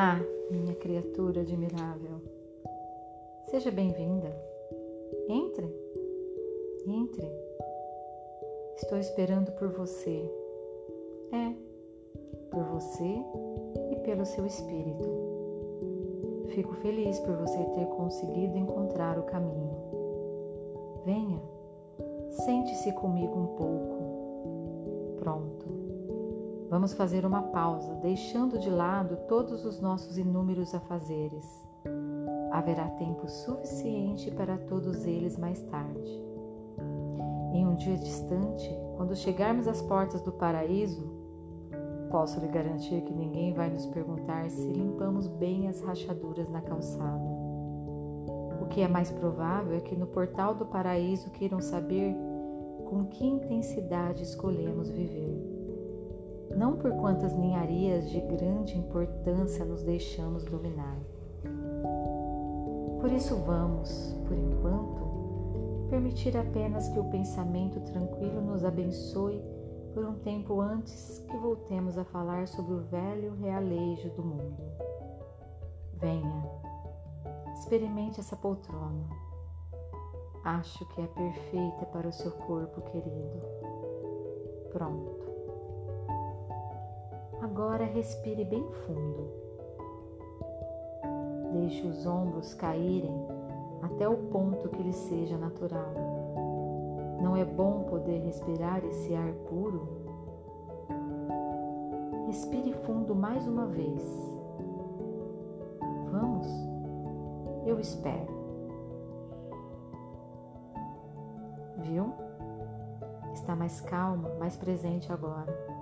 Ah, minha criatura admirável, seja bem-vinda. Entre, entre. Estou esperando por você. É, por você e pelo seu espírito. Fico feliz por você ter conseguido encontrar o caminho. Venha, sente-se comigo um pouco. Pronto. Vamos fazer uma pausa, deixando de lado todos os nossos inúmeros afazeres. Haverá tempo suficiente para todos eles mais tarde. Em um dia distante, quando chegarmos às portas do paraíso, posso lhe garantir que ninguém vai nos perguntar se limpamos bem as rachaduras na calçada. O que é mais provável é que no portal do paraíso queiram saber com que intensidade escolhemos viver não por quantas ninharias de grande importância nos deixamos dominar. Por isso vamos, por enquanto, permitir apenas que o pensamento tranquilo nos abençoe por um tempo antes que voltemos a falar sobre o velho realejo do mundo. Venha, experimente essa poltrona. Acho que é perfeita para o seu corpo querido. Pronto. Agora respire bem fundo. Deixe os ombros caírem até o ponto que lhe seja natural. Não é bom poder respirar esse ar puro? Respire fundo mais uma vez. Vamos? Eu espero. Viu? Está mais calma, mais presente agora.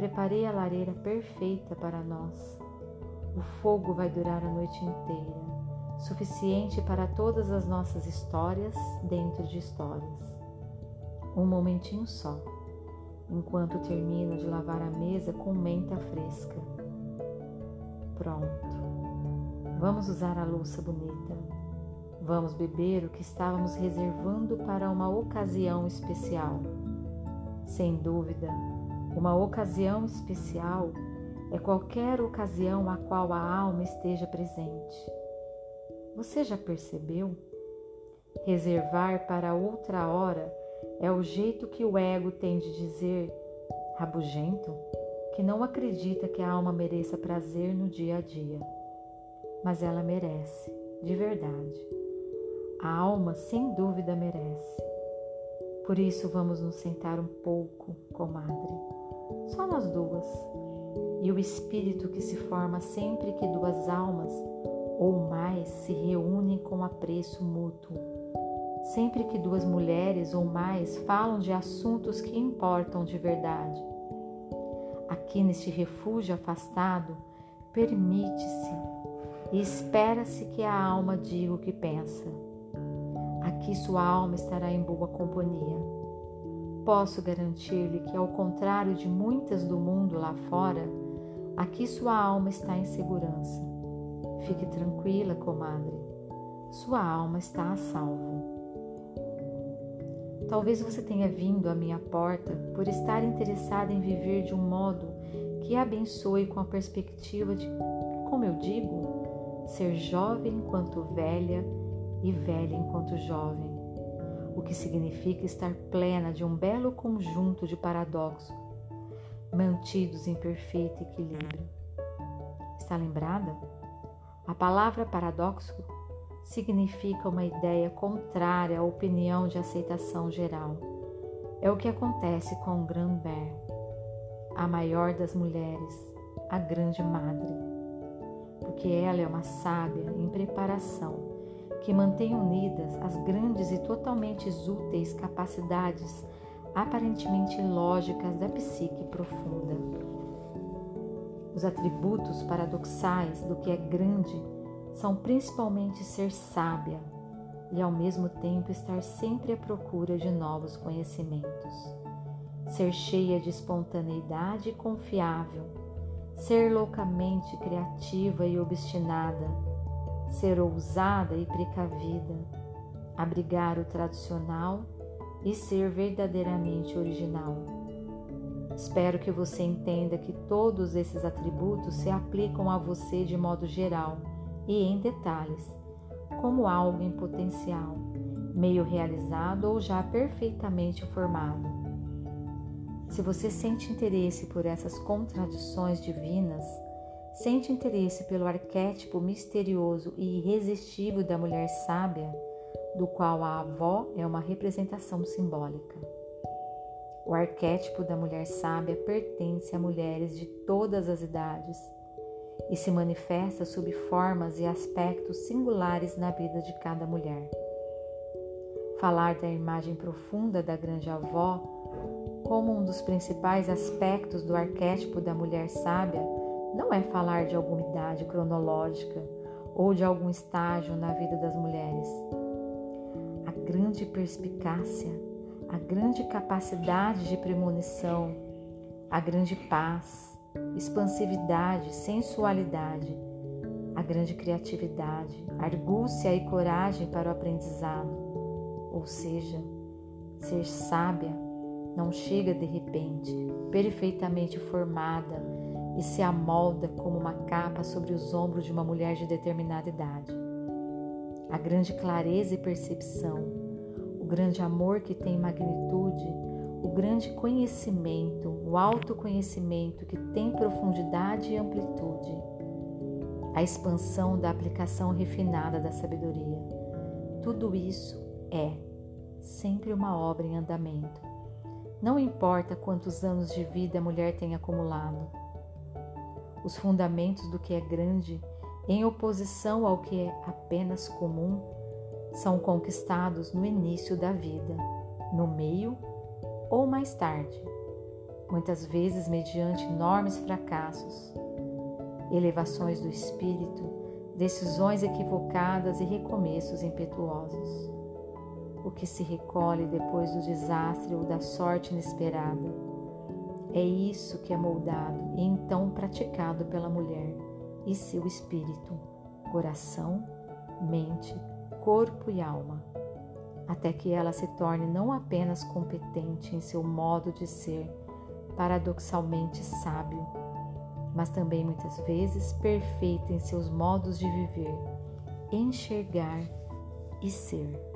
Preparei a lareira perfeita para nós. O fogo vai durar a noite inteira, suficiente para todas as nossas histórias dentro de histórias. Um momentinho só, enquanto termino de lavar a mesa com menta fresca. Pronto. Vamos usar a louça bonita. Vamos beber o que estávamos reservando para uma ocasião especial. Sem dúvida, uma ocasião especial é qualquer ocasião a qual a alma esteja presente. Você já percebeu? Reservar para outra hora é o jeito que o ego tem de dizer, rabugento, que não acredita que a alma mereça prazer no dia a dia. Mas ela merece, de verdade. A alma, sem dúvida, merece. Por isso, vamos nos sentar um pouco, comadre só nós duas. E o espírito que se forma sempre que duas almas ou mais se reúnem com apreço mútuo. Sempre que duas mulheres ou mais falam de assuntos que importam de verdade. Aqui neste refúgio afastado, permite-se e espera-se que a alma diga o que pensa. Aqui sua alma estará em boa companhia Posso garantir-lhe que, ao contrário de muitas do mundo lá fora, aqui sua alma está em segurança. Fique tranquila, comadre. Sua alma está a salvo. Talvez você tenha vindo à minha porta por estar interessada em viver de um modo que abençoe com a perspectiva de, como eu digo, ser jovem enquanto velha e velha enquanto jovem o que significa estar plena de um belo conjunto de paradoxos, mantidos em perfeito equilíbrio. Está lembrada? A palavra paradoxo significa uma ideia contrária à opinião de aceitação geral. É o que acontece com Grandber, a maior das mulheres, a grande madre, porque ela é uma sábia em preparação que mantém unidas as grandes e totalmente úteis capacidades aparentemente lógicas da psique profunda. Os atributos paradoxais do que é grande são principalmente ser sábia e ao mesmo tempo estar sempre à procura de novos conhecimentos, ser cheia de espontaneidade e confiável, ser loucamente criativa e obstinada ser ousada e precavida, abrigar o tradicional e ser verdadeiramente original. Espero que você entenda que todos esses atributos se aplicam a você de modo geral e em detalhes, como algo em potencial, meio realizado ou já perfeitamente formado. Se você sente interesse por essas contradições divinas, sente interesse pelo arquétipo misterioso e irresistível da mulher sábia, do qual a avó é uma representação simbólica. O arquétipo da mulher sábia pertence a mulheres de todas as idades e se manifesta sob formas e aspectos singulares na vida de cada mulher. Falar da imagem profunda da grande avó como um dos principais aspectos do arquétipo da mulher sábia não é falar de alguma idade cronológica ou de algum estágio na vida das mulheres. A grande perspicácia a grande capacidade de premonição, a grande paz, expansividade, sensualidade, a grande criatividade, argúcia e coragem para o aprendizado. Ou seja, ser sábia não chega de repente, perfeitamente formada e se amolda como uma capa sobre os ombros de uma mulher de determinada idade. A grande clareza e percepção, grande amor que tem magnitude, o grande conhecimento, o autoconhecimento que tem profundidade e amplitude, a expansão da aplicação refinada da sabedoria. Tudo isso é sempre uma obra em andamento. Não importa quantos anos de vida a mulher tem acumulado. Os fundamentos do que é grande, em oposição ao que é apenas comum, são conquistados no início da vida, no meio ou mais tarde, muitas vezes mediante enormes fracassos, elevações do espírito, decisões equivocadas e recomeços impetuosos. O que se recolhe depois do desastre ou da sorte inesperada. É isso que é moldado e então praticado pela mulher e seu espírito, coração, mente, corpo e alma, até que ela se torne não apenas competente em seu modo de ser, paradoxalmente sábio, mas também muitas vezes perfeita em seus modos de viver, enxergar e ser.